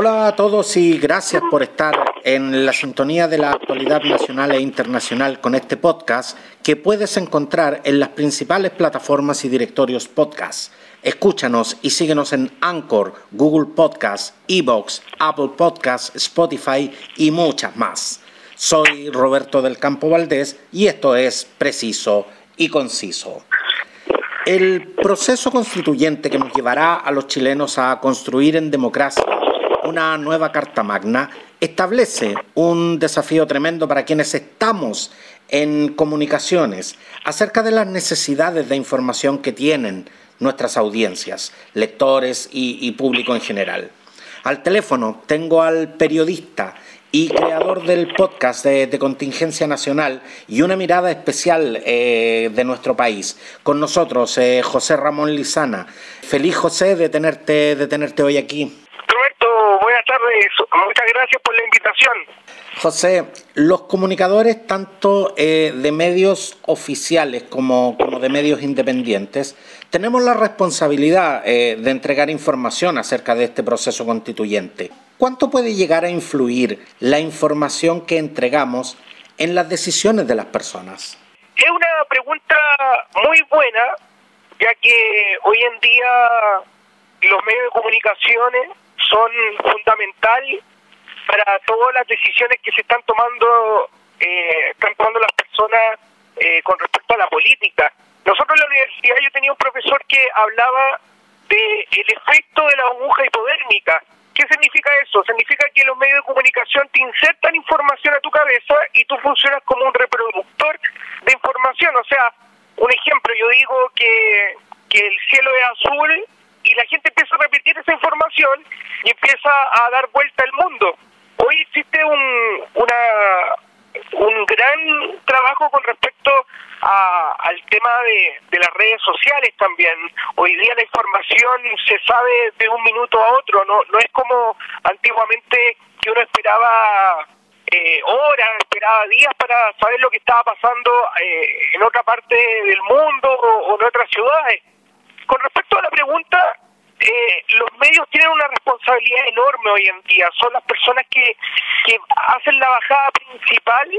Hola a todos y gracias por estar en la sintonía de la actualidad nacional e internacional con este podcast que puedes encontrar en las principales plataformas y directorios podcast. Escúchanos y síguenos en Anchor, Google Podcast, Evox, Apple Podcast, Spotify y muchas más. Soy Roberto del Campo Valdés y esto es Preciso y Conciso. El proceso constituyente que nos llevará a los chilenos a construir en democracia una nueva Carta Magna establece un desafío tremendo para quienes estamos en comunicaciones acerca de las necesidades de información que tienen nuestras audiencias, lectores y, público en general. Al teléfono tengo al periodista y creador del podcast de, Contingencia Nacional y una mirada especial eh, de nuestro país. Con nosotros, eh, José Ramón Lizana. Feliz José de tenerte, de tenerte hoy aquí. Muchas gracias por la invitación. José, los comunicadores, tanto eh, de medios oficiales como, como, de medios independientes, tenemos la responsabilidad eh, de entregar información acerca de este proceso constituyente. ¿Cuánto puede llegar a influir la información que entregamos en las decisiones de las personas? Es una pregunta muy buena, ya que hoy en día los medios de comunicaciones son fundamental para todas las decisiones que se están tomando eh, están tomando las personas eh, con respecto a la política. Nosotros en la universidad yo tenía un profesor que hablaba de el efecto de la aguja hipodérmica. ¿Qué significa eso? Significa que los medios de comunicación te insertan información a tu cabeza y tú funcionas como un reproductor de información. O sea, un ejemplo, yo digo que, que el cielo es azul y la gente empieza a repetir esa información y empieza a dar vuelta al mundo. Hoy existe un, una, un gran trabajo con respecto a, al tema de, de las redes sociales también. Hoy día la información se sabe de un minuto a otro, no, no es como antiguamente que uno esperaba eh, horas, esperaba días para saber lo que estaba pasando eh, en otra parte del mundo o, o en otras ciudades. Con respecto a la pregunta, eh, los medios tienen una responsabilidad enorme hoy en día. Son las personas que, que hacen la bajada principal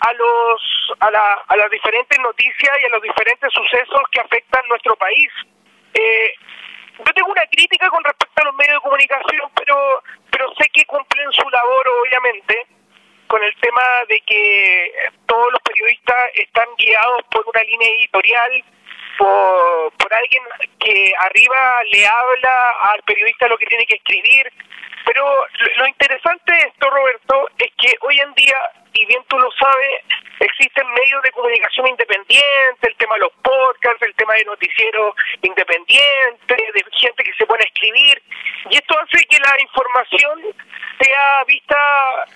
a los a, la, a las diferentes noticias y a los diferentes sucesos que afectan nuestro país. Eh, yo tengo una crítica con respecto a los medios de comunicación, pero pero sé que cumplen su labor, obviamente, con el tema de que todos los periodistas están guiados por una línea editorial por, alguien que arriba le habla al periodista lo que tiene que escribir. Pero lo interesante de esto, Roberto, es que hoy en día, y bien tú lo sabes, existen medios de comunicación independientes, el tema de los podcasts, el tema de noticieros independientes, de gente que se pone a escribir, y esto hace que la información sea vista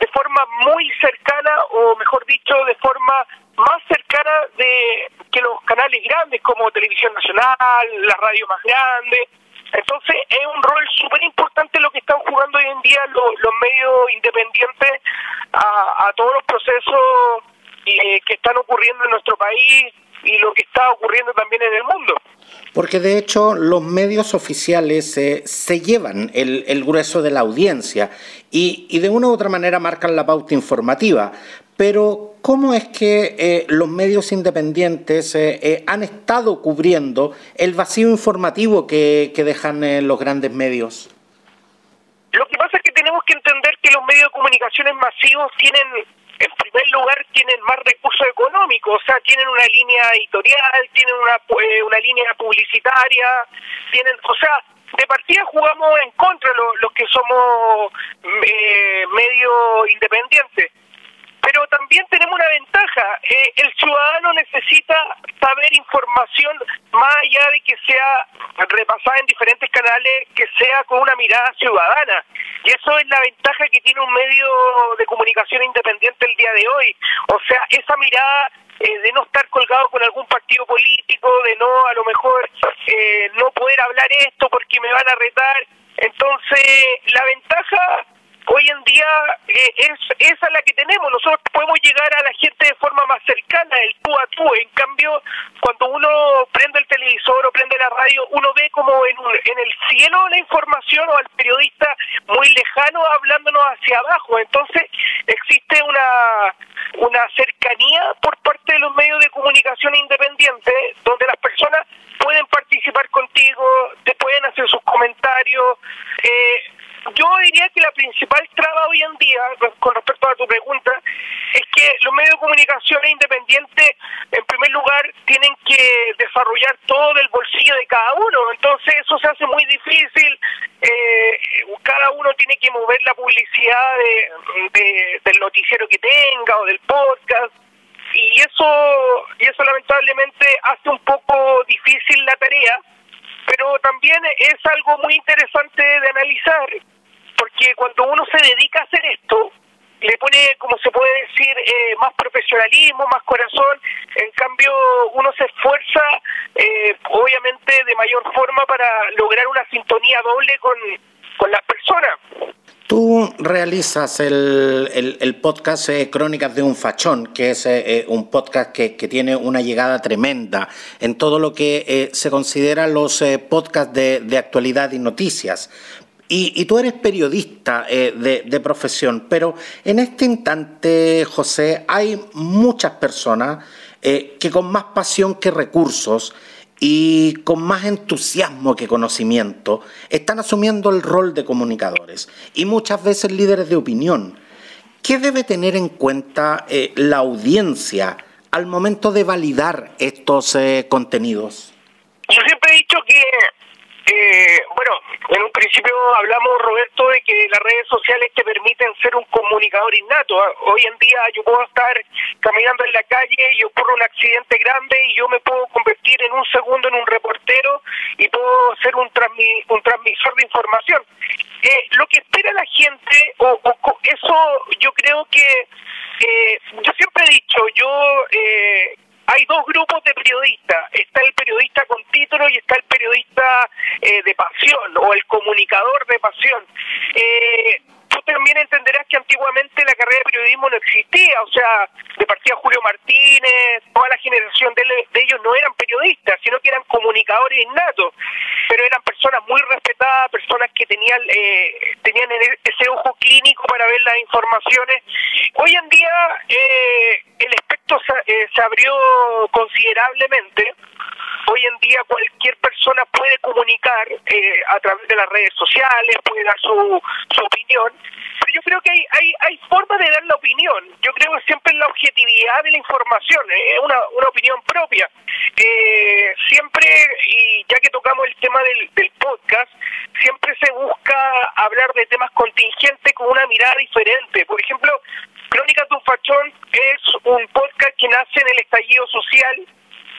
de forma muy cercana, o mejor dicho, de forma más cercana de que los canales grandes como Televisión Nacional, la radio más grande. Entonces es un rol súper importante lo que están jugando hoy en día los, medios independientes a, a todos los procesos eh, que están ocurriendo en nuestro país y lo que está ocurriendo también en el mundo. Porque de hecho los medios oficiales eh, se llevan el, el, grueso de la audiencia y, y, de una u otra manera marcan la pauta informativa. Pero ¿cómo es que eh, los medios independientes eh, eh, han estado cubriendo el vacío informativo que, que dejan los grandes medios? Lo que pasa es que tenemos que entender que los medios de comunicaciones masivos tienen en primer lugar tienen más recursos económicos, o sea, tienen una línea editorial, tienen una, una línea publicitaria, tienen, o sea, de partida jugamos en contra los, los que somos eh, medio independientes pero también tenemos una ventaja. Eh, el ciudadano necesita saber información más allá de que sea repasada en diferentes canales, que sea con una mirada ciudadana. Y eso es la ventaja que tiene un medio de comunicación independiente el día de hoy. O sea, esa mirada eh, de no estar colgado con algún partido político, de no a lo mejor eh, no poder hablar esto porque me van a retar. Entonces, la ventaja hoy en día eh, es esa es la que tenemos. Nosotros podemos llegar a la gente de forma más cercana, el tú a tú. En cambio, cuando uno prende el televisor o prende la radio, uno ve como en, en el cielo la información o al periodista muy lejano hablándonos hacia abajo. Entonces, existe una, una cercanía por parte de los medios de comunicación independientes donde las personas pueden participar contigo, te pueden hacer sus comentarios. Eh, yo diría que la principal traba hoy en día, con respecto a tu pregunta, es que los medios de comunicación independientes, en primer lugar, tienen que desarrollar todo del bolsillo de cada uno. Entonces eso se hace muy difícil. Eh, cada uno tiene que mover la publicidad de, del noticiero que tenga o del podcast y eso y eso lamentablemente hace un poco difícil la tarea pero también es algo muy interesante de analizar, porque cuando uno se dedica a hacer esto, le pone, como se puede decir, eh, más profesionalismo, más corazón, en cambio uno se esfuerza, eh, obviamente, de mayor forma para lograr una sintonía doble con, con las personas. Tú realizas el, el, podcast eh, Crónicas de un Fachón, que es eh, eh, un podcast que, tiene una llegada tremenda en todo lo que se considera los podcasts de, actualidad y noticias. Y, tú eres periodista de, de, profesión, pero en este instante, José, hay muchas personas que con más pasión que recursos y con más entusiasmo que conocimiento están asumiendo el rol de comunicadores y muchas veces líderes de opinión. ¿Qué debe tener en cuenta eh, la audiencia al momento de validar estos eh, contenidos? Yo siempre he dicho que eh, bueno, en un principio hablamos, Roberto, de que las redes sociales te permiten ser un comunicador innato. Hoy en día yo puedo estar caminando en la calle y ocurre un accidente grande y yo me puedo convertir en un segundo en un reportero y puedo ser un, un transmisor de información. Eh, lo que espera la gente, o, eso yo creo que, eh, yo siempre he dicho, yo... Eh, hay dos grupos de periodistas. Está el periodista con título y está el periodista eh, de pasión o el comunicador de pasión. Eh, tú también entenderás que antiguamente la carrera de periodismo no existía, o sea, de partida Julio Martínez, toda la generación de, ellos no eran periodistas, sino que eran comunicadores innatos, pero eran personas muy respetadas, personas que tenían eh, tenían ese ojo clínico para ver las informaciones. Hoy en día eh, el espectro se, eh, se abrió considerablemente hoy en día cualquier persona puede comunicar eh, a través de las redes sociales, puede dar su, opinión, pero yo creo que hay, hay, hay formas de dar la opinión. Yo creo que siempre la objetividad de la información, eh, es una, una opinión propia. Eh, siempre, y ya que tocamos el tema del, del podcast, siempre se busca hablar de temas contingentes con una mirada diferente. Por ejemplo, Crónicas de un Fachón es un podcast que nace en el estallido social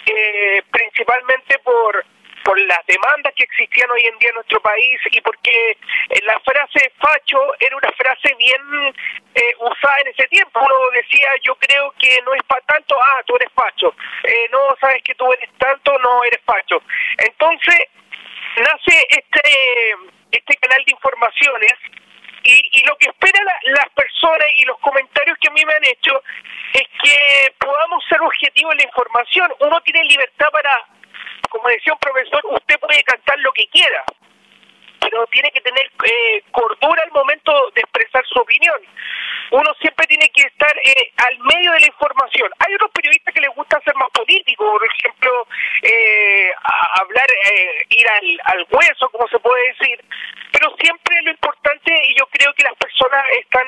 eh, principalmente por por las demandas que existían hoy en día en nuestro país y porque eh, la frase facho era una frase bien eh, usada en ese tiempo. Uno decía, yo creo que no es para tanto, ah, tú eres facho. Eh, no, sabes que tú eres tanto, no eres facho. Entonces, nace este, este canal de informaciones y, y lo que esperan las personas y los comentarios que a mí me han hecho es que podamos ser objetivos en la información. Uno tiene libertad para, como decía un profesor, usted puede cantar lo que quiera, pero tiene que tener eh, cordura al momento de expresar su opinión. Uno siempre tiene que estar eh, al medio de la información. Hay otros periodistas que les gusta ser más políticos, por ejemplo, eh, hablar, eh, ir al hueso, como se puede decir, pero siempre lo importante, y yo creo que las personas están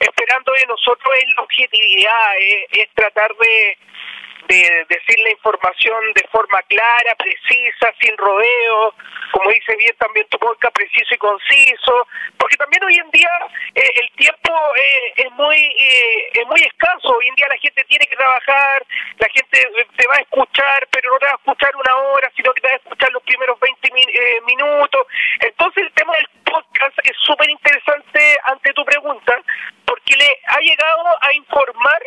esperando de nosotros, es la objetividad, es tratar de de decir la información de forma clara, precisa, sin rodeo, como dice bien también tu podcast, preciso y conciso, porque también hoy en día eh, el tiempo eh, es muy eh, es muy escaso, hoy en día la gente tiene que trabajar, la gente te va a escuchar, pero no te va a escuchar una hora, sino que te va a escuchar los primeros 20 minutos, entonces el tema del podcast es súper interesante ante tu pregunta, porque le ha llegado a informar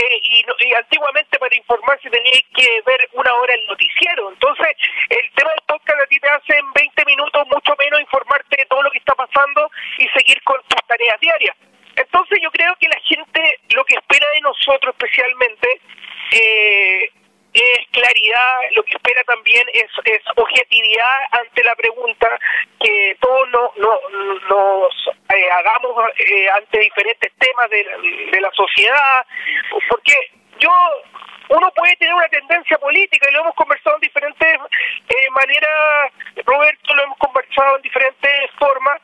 eh, y, antiguamente para informarse teníais que ver una hora el noticiero. Entonces, el tema del podcast a ti te hace en 20 minutos mucho menos informarte de todo lo que está pasando y seguir con tus tareas diarias. Entonces yo creo que la gente lo que espera de nosotros especialmente eh, es claridad, lo que espera también es, es objetividad ante la pregunta, que todos no, no, nos eh, hagamos eh, ante diferentes temas de, de la sociedad, porque yo uno puede tener una tendencia política y lo hemos conversado en diferentes eh, maneras, Roberto, lo hemos conversado en diferentes formas,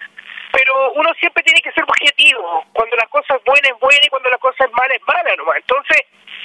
pero uno siempre tiene que ser objetivo. Cuando las cosas buenas es buena y cuando las cosas malas es mala nomás. Entonces,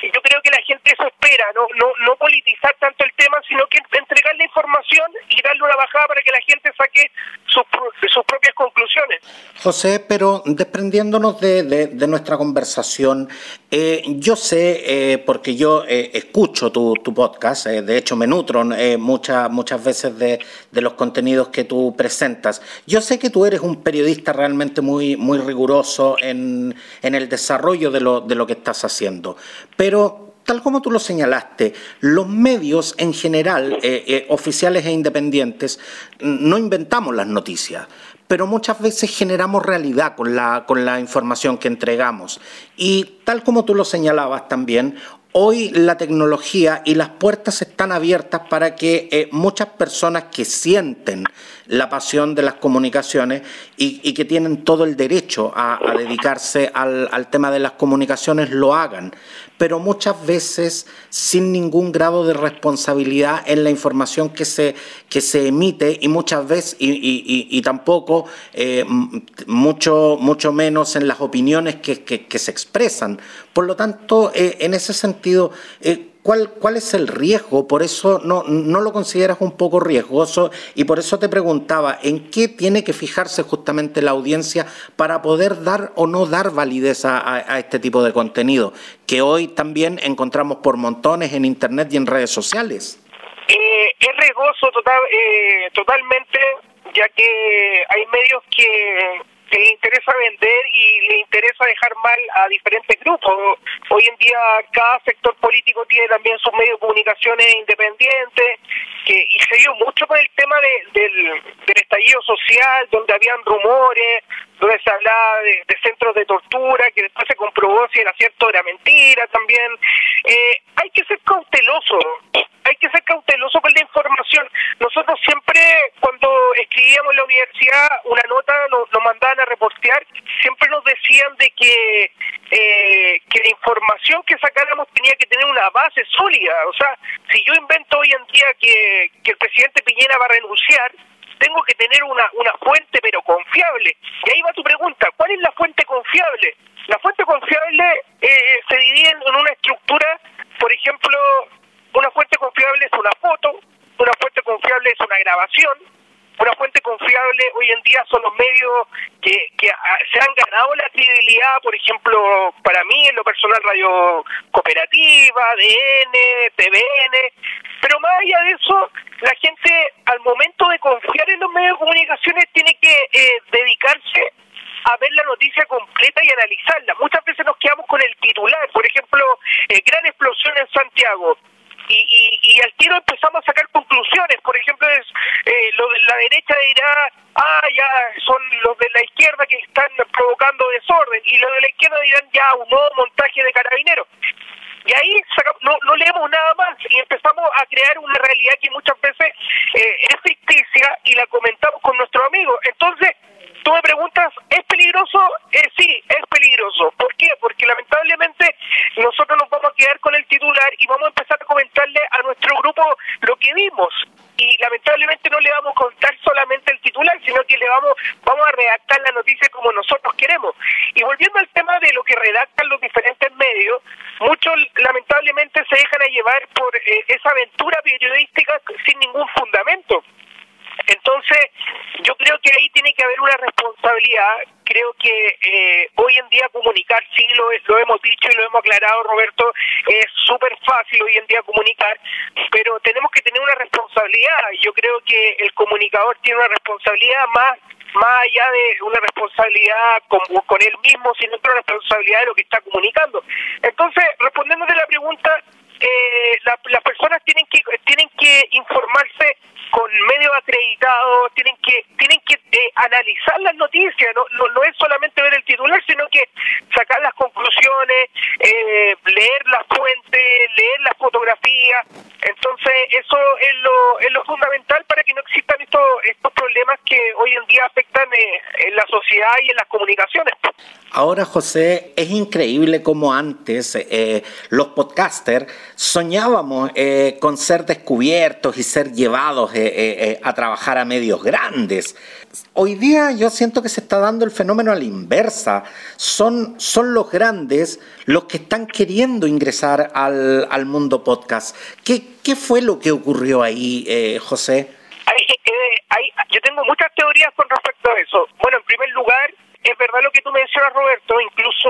yo creo que la gente eso espera, no, no, no politizar tanto el tema, sino que entregarle información y darle una bajada para que la gente saque sus, sus propias conclusiones. José, pero desprendiéndonos de, de, nuestra conversación, eh, yo sé, eh, porque yo eh, escucho tu, tu podcast, eh, de hecho me nutro eh, muchas, muchas veces de, de, los contenidos que tú presentas, yo sé que tú eres un periodista realmente muy, muy riguroso en, en el desarrollo de lo, de lo que estás haciendo, pero tal como tú lo señalaste, los medios en general, eh, eh, oficiales e independientes, no inventamos las noticias, pero muchas veces generamos realidad con la, con la información que entregamos. Y tal como tú lo señalabas también, Hoy la tecnología y las puertas están abiertas para que eh, muchas personas que sienten la pasión de las comunicaciones y, que tienen todo el derecho a, dedicarse al, tema de las comunicaciones lo hagan pero muchas veces sin ningún grado de responsabilidad en la información que se, que se emite y muchas veces, y, y, y tampoco eh, mucho, mucho menos en las opiniones que, que, que se expresan. Por lo tanto, eh, en ese sentido, eh, ¿Cuál, ¿Cuál es el riesgo? Por eso no, no lo consideras un poco riesgoso y por eso te preguntaba, ¿en qué tiene que fijarse justamente la audiencia para poder dar o no dar validez a, a, a este tipo de contenido que hoy también encontramos por montones en Internet y en redes sociales? Eh, es riesgoso total, eh, totalmente, ya que hay medios que que le interesa vender y le interesa dejar mal a diferentes grupos. Hoy en día cada sector político tiene también sus medios de comunicaciones independientes que, y se dio mucho con el tema de, del, del estallido social, donde habían rumores, donde se hablaba de, centros de tortura, que después se comprobó si era cierto o era mentira también. Eh, hay que ser cauteloso, hay que ser cauteloso con la información. Nosotros siempre, cuando escribíamos en la universidad una nota, nos, nos mandaban a reportear, siempre nos decían de que, eh, que la información que sacáramos tenía que tener una base sólida. O sea, si yo invento hoy en día que, que el presidente Piñera va a renunciar, tengo que tener una, una fuente pero confiable. Y ahí va tu pregunta, ¿cuál es la fuente confiable? La fuente confiable eh, se divide en una estructura, por ejemplo, una fuente confiable es una foto, una fuente confiable es una grabación, una fuente confiable hoy en día son los medios que, que se han ganado la credibilidad, por ejemplo, para mí en lo personal Radio Cooperativa, ADN, TVN, pero más allá de eso, la gente al momento de confiar en los medios de comunicaciones tiene que eh, dedicarse a ver la noticia completa y analizarla. Muchas veces nos quedamos con el titular, por ejemplo, eh, gran explosión en Santiago. Y, y, y, al tiro empezamos a sacar conclusiones. say ah, ya son los de la izquierda que están provocando desorden, y los de la izquierda dirán, ya, un nuevo montaje de carabineros. Y ahí no, no leemos nada más y empezamos a crear una realidad que muchas veces eh, es ficticia y la comentamos con nuestros amigos. Entonces, tú me preguntas, ¿es peligroso? Eh, sí, es peligroso. ¿Por qué? Porque lamentablemente nosotros nos vamos a quedar con el titular y vamos a empezar a comentarle a nuestro grupo lo que vimos. Y lamentablemente no le vamos a contar solamente el titular, sino que le vamos, vamos a redactar la noticia como nosotros queremos. Y volviendo al tema de lo que redactan los diferentes medios, muchos lamentablemente se dejan a llevar por eh, esa aventura periodística sin ningún fundamento. Entonces, yo creo que haber una responsabilidad. Creo que eh, hoy en día comunicar, sí, lo, lo hemos dicho y lo hemos aclarado, Roberto, es súper fácil hoy en día comunicar, pero tenemos que tener una responsabilidad. Yo creo que el comunicador tiene una responsabilidad más más allá de una responsabilidad con, con él mismo, sino otra responsabilidad de lo que está comunicando. Entonces, respondiendo de la pregunta, eh, la, las personas tienen que tienen que informarse con medios acreditados, tienen que tienen que eh, analizar las noticias, no, no, es solamente ver el titular, sino que sacar las conclusiones, eh, leer las fuentes, leer las fotografías. Entonces, eso es lo, es lo fundamental para que no existan estos, estos problemas que hoy en día afectan eh, en la sociedad y en las comunicaciones. Ahora, José, es increíble como antes los podcasters soñábamos con ser descubiertos y ser llevados eh, eh, a trabajar a medios grandes. Hoy día yo siento que se está dando el fenómeno a la inversa. Son, son los grandes los que están queriendo ingresar al, al mundo podcast. ¿Qué, ¿Qué fue lo que ocurrió ahí, eh, José? yo tengo muchas teorías con respecto a eso. Bueno, en primer lugar, es verdad lo que tú mencionas, Roberto, incluso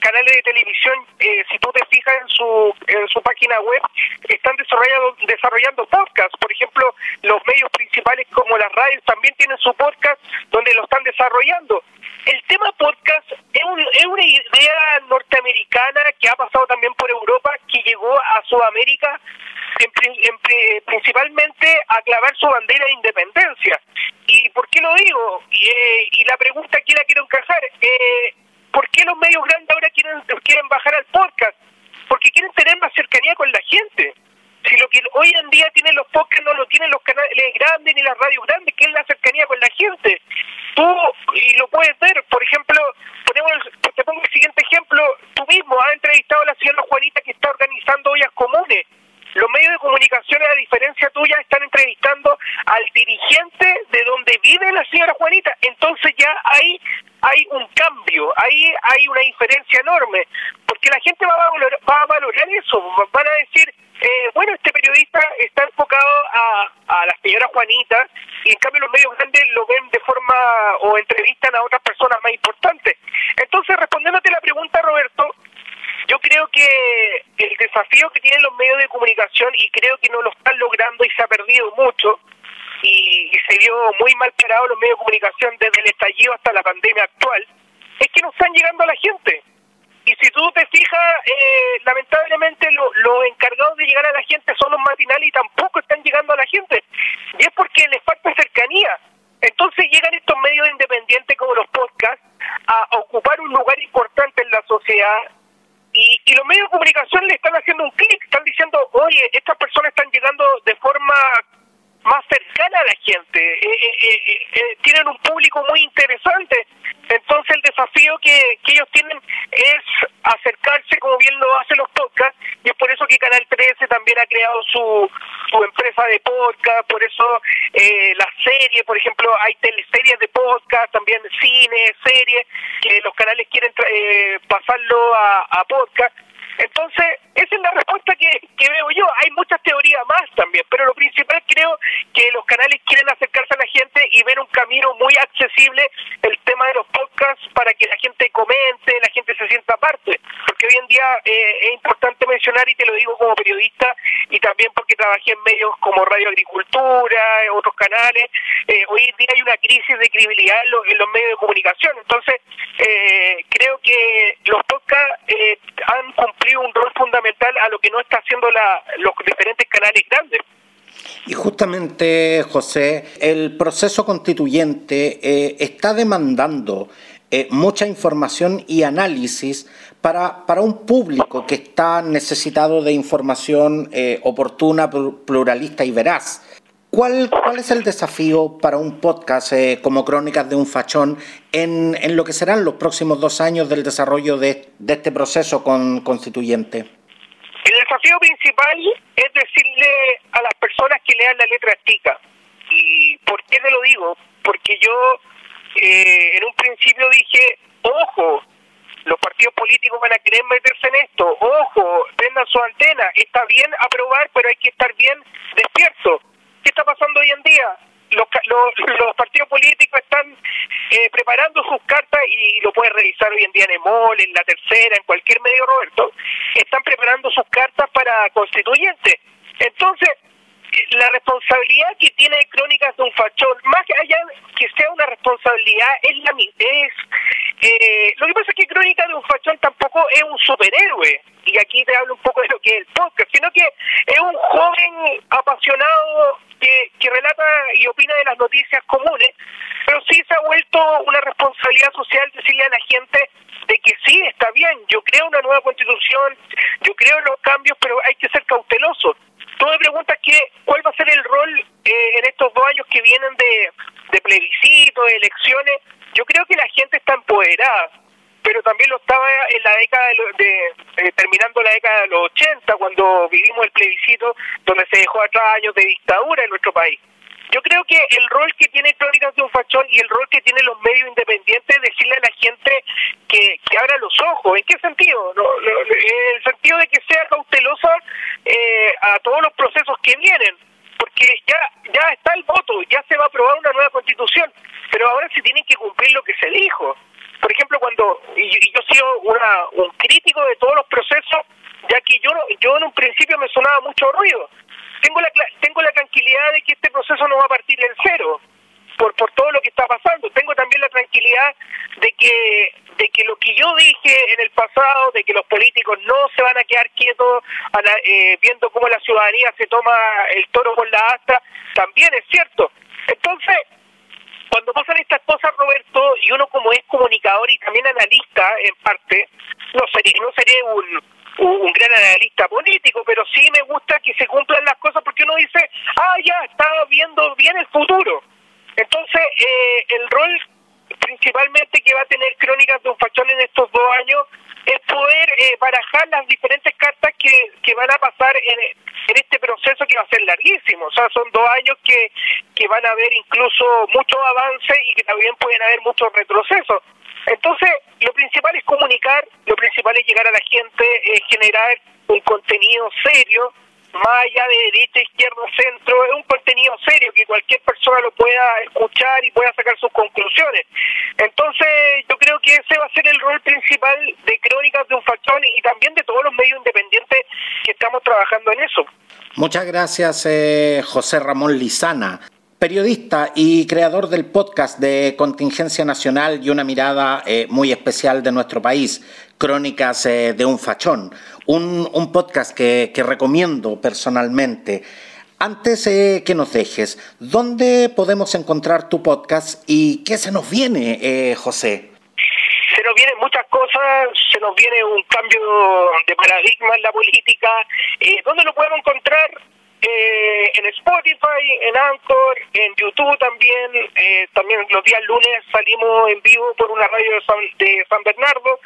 canales de televisión, eh, si tú te fijas en su, en su página web, están desarrollando, desarrollando podcasts. Por ejemplo, los medios principales como las radios también tienen su podcast donde lo están desarrollando. El tema podcast es, es una idea norteamericana que ha pasado también por Europa, que llegó a Sudamérica principalmente a clavar su bandera de independencia. ¿Y por qué lo digo? Y, eh, y la pregunta aquí la quiero encajar. Eh, ¿Por qué los medios grandes ahora quieren, quieren bajar al podcast? Porque quieren tener más cercanía con la gente. Si lo que hoy en día tienen los podcasts no lo tienen los canales grandes ni las radios grandes, que es la cercanía con la gente. Tú, y lo puedes ver, por ejemplo, ponemos, te pongo el siguiente ejemplo, tú mismo has entrevistado a la señora Juanita que está organizando ollas comunes los medios de comunicación, a diferencia tuya, están entrevistando al dirigente de donde vive la señora Juanita. Entonces ya hay, hay un cambio, ahí hay una diferencia enorme, porque la gente va a valorar, va a valorar eso, van a decir, eh, bueno, este periodista está enfocado a, a la señora Juanita y en cambio los medios grandes lo ven de forma o entrevistan a otras personas más importantes. Entonces, respondiéndote la pregunta, Roberto, yo creo que el desafío que tienen los medios de comunicación, y creo que no lo están logrando y se ha perdido mucho, y, se vio muy mal parado los medios de comunicación desde el estallido hasta la pandemia actual, es que no están llegando a la gente. Y si tú te fijas, eh, lamentablemente los encargados de llegar a la gente son los matinales y tampoco están llegando a la gente. Y es porque les falta cercanía. Entonces llegan estos medios independientes como los podcasts a ocupar un lugar importante en la sociedad, y, los medios de comunicación le están haciendo un clic, están diciendo, oye, estas personas están llegando de forma más cercana a la gente, eh, eh, eh, tienen un público muy interesante. Entonces el desafío que, que ellos tienen es acercarse como bien lo hacen los podcasts y es por eso que Canal 13 también ha creado su, su empresa de podcast, por eso eh, las series, por ejemplo, hay teleseries de podcast, también cine, series, que los canales quieren eh, pasarlo a, a podcast. Entonces, esa es la respuesta que, veo yo. Hay muchas teorías más también, pero lo principal creo que los canales quieren acercarse a la gente y ver un camino muy accesible el tema de los podcasts para que la gente comente, la gente se sienta parte. Porque hoy en día eh, es importante mencionar, y te lo digo como periodista, y también porque trabajé en medios como Radio Agricultura, otros canales, eh, hoy en día hay una crisis de credibilidad en los, medios de comunicación. Entonces, eh, creo que los podcasts han cumplido un rol fundamental a lo que no está haciendo los diferentes canales grandes. Y justamente, José, el proceso constituyente eh, está demandando eh, mucha información y análisis para, para, un público que está necesitado de información eh, oportuna, pluralista y veraz. ¿Cuál, ¿Cuál es el desafío para un podcast como Crónicas de un Fachón en, en, lo que serán los próximos dos años del desarrollo de, de este proceso con, constituyente? El desafío principal es decirle a las personas que lean la letra chica. ¿Y por qué te lo digo? Porque yo eh, en un principio dije, ojo, los partidos políticos van a querer meterse en esto, ojo, prendan su antena, está bien aprobar, pero hay que estar bien despierto. ¿Qué está pasando hoy en día? Los, los, los partidos políticos están eh, preparando sus cartas y lo puedes revisar hoy en día en EMOL, en la tercera, en cualquier medio, Roberto, están preparando sus cartas para constituyentes. Entonces, la responsabilidad que tiene Crónicas de un Fachón, más allá que sea una responsabilidad, es, la, es Eh, lo que pasa es que Crónica de un Fachón tampoco es un superhéroe, y aquí te hablo un poco de lo que es el podcast, sino que es un joven apasionado que, que relata y opina de las noticias comunes, pero sí se ha vuelto una responsabilidad social decirle a la gente de que sí, está bien, yo creo una nueva constitución, yo creo en los cambios, pero hay que ser cauteloso. Tú me preguntas que, cuál va a ser el rol eh, en estos dos años que vienen de, de plebiscito, de elecciones. Yo creo que la gente está empoderada, pero también lo estaba en la década de, eh, terminando la década de los 80, cuando vivimos el plebiscito, donde se dejó atrás años de dictadura en nuestro país. Yo creo que el rol que tiene Crónicas de un Fachón y el rol que tienen los medios independientes es decirle a la gente que, que abra los ojos. ¿En qué sentido? No, en el sentido de que sea cautelosa eh, a todos los procesos que vienen. Porque ya, ya está el voto, ya se va a aprobar una nueva constitución, pero ahora se tiene que cumplir lo que se dijo. Por ejemplo, cuando y yo, he sido una, un crítico de todos los procesos, ya que yo, yo en un principio me sonaba mucho ruido tengo la tengo la tranquilidad de que este proceso no va a partir del cero por por todo lo que está pasando. Tengo también la tranquilidad de que de que lo que yo dije en el pasado de que los políticos no se van a quedar quietos eh, viendo cómo la ciudadanía se toma el toro por la asta también es cierto. Entonces cuando pasan estas cosas Roberto y uno como es comunicador y también analista en parte no sería no sería un un gran analista político, pero sí me gusta que se cumplan las cosas porque uno dice, ah, ya, está viendo bien el futuro. Entonces, eh, el rol principalmente que va a tener Crónicas de un Fachón en estos dos años es poder eh, barajar las diferentes cartas que, que van a pasar en, en este proceso que va a ser larguísimo. O sea, son dos años que, que van a haber incluso muchos avances y que también pueden haber muchos retrocesos. Entonces, lo principal es comunicar, lo principal es llegar a la gente, es generar un contenido serio, más allá de derecha, izquierda, centro, es un contenido serio que cualquier persona lo pueda escuchar y pueda sacar sus conclusiones. Entonces, yo creo que ese va a ser el rol principal de Crónicas de un Factor y también de todos los medios independientes que estamos trabajando en eso. Muchas gracias, eh, José Ramón Lizana periodista y creador del podcast de Contingencia Nacional y una mirada eh, muy especial de nuestro país, Crónicas eh, de un Fachón, un, podcast que, recomiendo personalmente. Antes eh, que nos dejes, ¿dónde podemos encontrar tu podcast y qué se nos viene, José? Se nos vienen muchas cosas, se nos viene un cambio de paradigma en la política. ¿Dónde lo podemos encontrar? Eh, en Spotify, en Anchor, en YouTube también. Eh, también los días lunes salimos en vivo por una radio de San, de San Bernardo.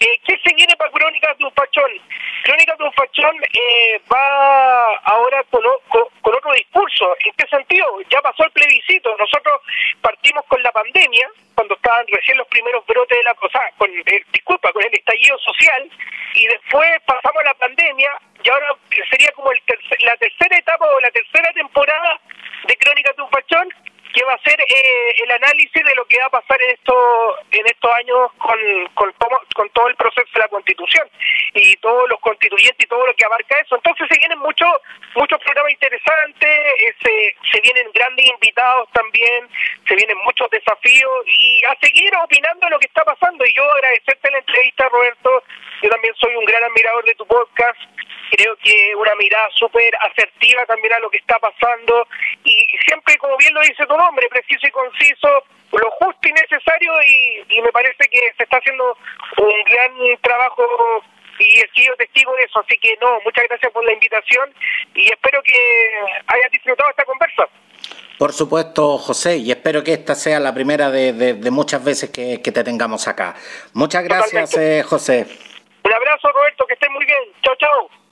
Eh, ¿Qué se viene para Crónicas de un Fachón? Crónicas de un Fachón eh, va ahora con, con, otro discurso. ¿En qué sentido? Ya pasó el plebiscito. Nosotros partimos con la pandemia, cuando estaban recién los primeros brotes de la cosa, con, disculpa, con el estallido social, y después pasamos a la pandemia y ahora sería como el la tercera etapa o la tercera temporada de Crónicas de un Fachón que va a ser eh, el análisis de lo que va a pasar en estos en estos años con, con, con todo el proceso de la constitución y todos los constituyentes y todo lo que abarca eso. Entonces se vienen muchos muchos programas interesantes eh, se, se vienen grandes invitados también se vienen muchos desafíos y a seguir opinando lo que está pasando. Y yo agradecerte la entrevista Roberto. Yo también soy un gran admirador de tu podcast creo que una mirada súper asertiva también a lo que está pasando y siempre, como bien lo dice tu nombre, preciso y conciso, lo justo y necesario y, me parece que se está haciendo un gran trabajo y he sido testigo de eso, así que no, muchas gracias por la invitación y espero que hayas disfrutado esta conversa. Por supuesto, José, y espero que esta sea la primera de, muchas veces que, te tengamos acá. Muchas gracias, eh, José. Un abrazo, Roberto, que estés muy bien. Chao, chao.